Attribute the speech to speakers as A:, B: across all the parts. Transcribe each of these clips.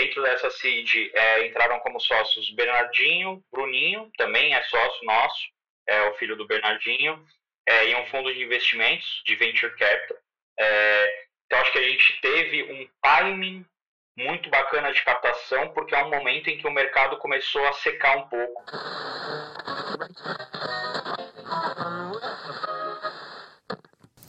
A: dentro dessa seed é, entraram como sócios Bernardinho, Bruninho, também é sócio nosso, é o filho do Bernardinho, é, e um fundo de investimentos de venture capital. É, então acho que a gente teve um timing muito bacana de captação, porque é um momento em que o mercado começou a secar um pouco.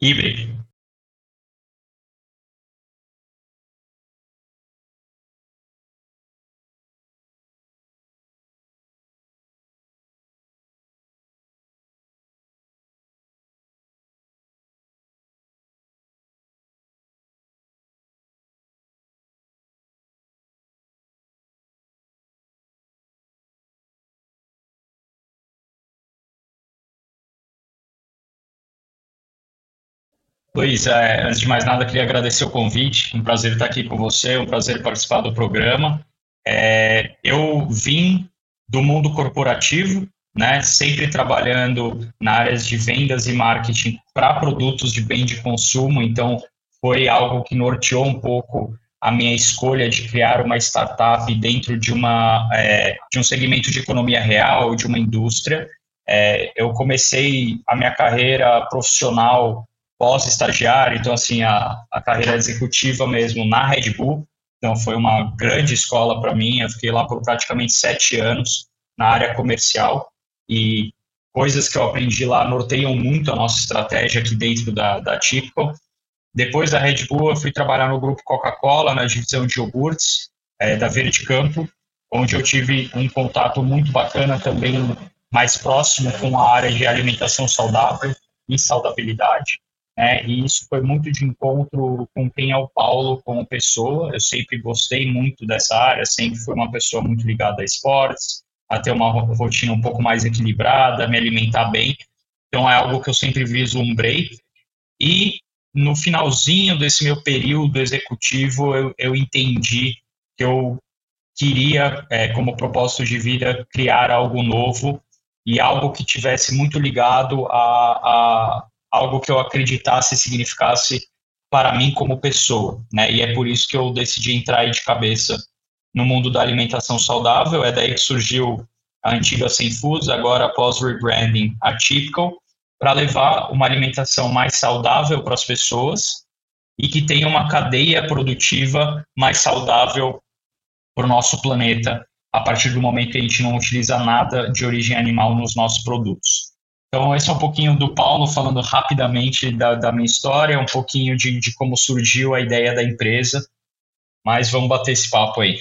B: evening. Luiz, é, antes de mais nada, queria agradecer o convite. Um prazer estar aqui com você, um prazer participar do programa. É, eu vim do mundo corporativo, né, sempre trabalhando na área de vendas e marketing para produtos de bem de consumo, então foi algo que norteou um pouco a minha escolha de criar uma startup dentro de, uma, é, de um segmento de economia real, de uma indústria. É, eu comecei a minha carreira profissional pós-estagiário, então, assim, a, a carreira executiva mesmo na Red Bull, então foi uma grande escola para mim, eu fiquei lá por praticamente sete anos na área comercial e coisas que eu aprendi lá norteiam muito a nossa estratégia aqui dentro da, da Typical. Depois da Red Bull, eu fui trabalhar no grupo Coca-Cola, na divisão de iogurtes é, da Verde Campo, onde eu tive um contato muito bacana também, mais próximo com a área de alimentação saudável e saudabilidade. É, e isso foi muito de encontro com quem é o Paulo como pessoa. Eu sempre gostei muito dessa área, sempre fui uma pessoa muito ligada a esportes, a ter uma rotina um pouco mais equilibrada, me alimentar bem. Então é algo que eu sempre vislumbrei. E no finalzinho desse meu período executivo, eu, eu entendi que eu queria, é, como propósito de vida, criar algo novo e algo que tivesse muito ligado a, a algo que eu acreditasse significasse para mim como pessoa, né? E é por isso que eu decidi entrar de cabeça no mundo da alimentação saudável. É daí que surgiu a antiga Sem Foods, agora após rebranding a Typical, para levar uma alimentação mais saudável para as pessoas e que tenha uma cadeia produtiva mais saudável para o nosso planeta, a partir do momento que a gente não utiliza nada de origem animal nos nossos produtos. Então, esse é um pouquinho do Paulo, falando rapidamente da, da minha história, um pouquinho de, de como surgiu a ideia da empresa. Mas vamos bater esse papo aí.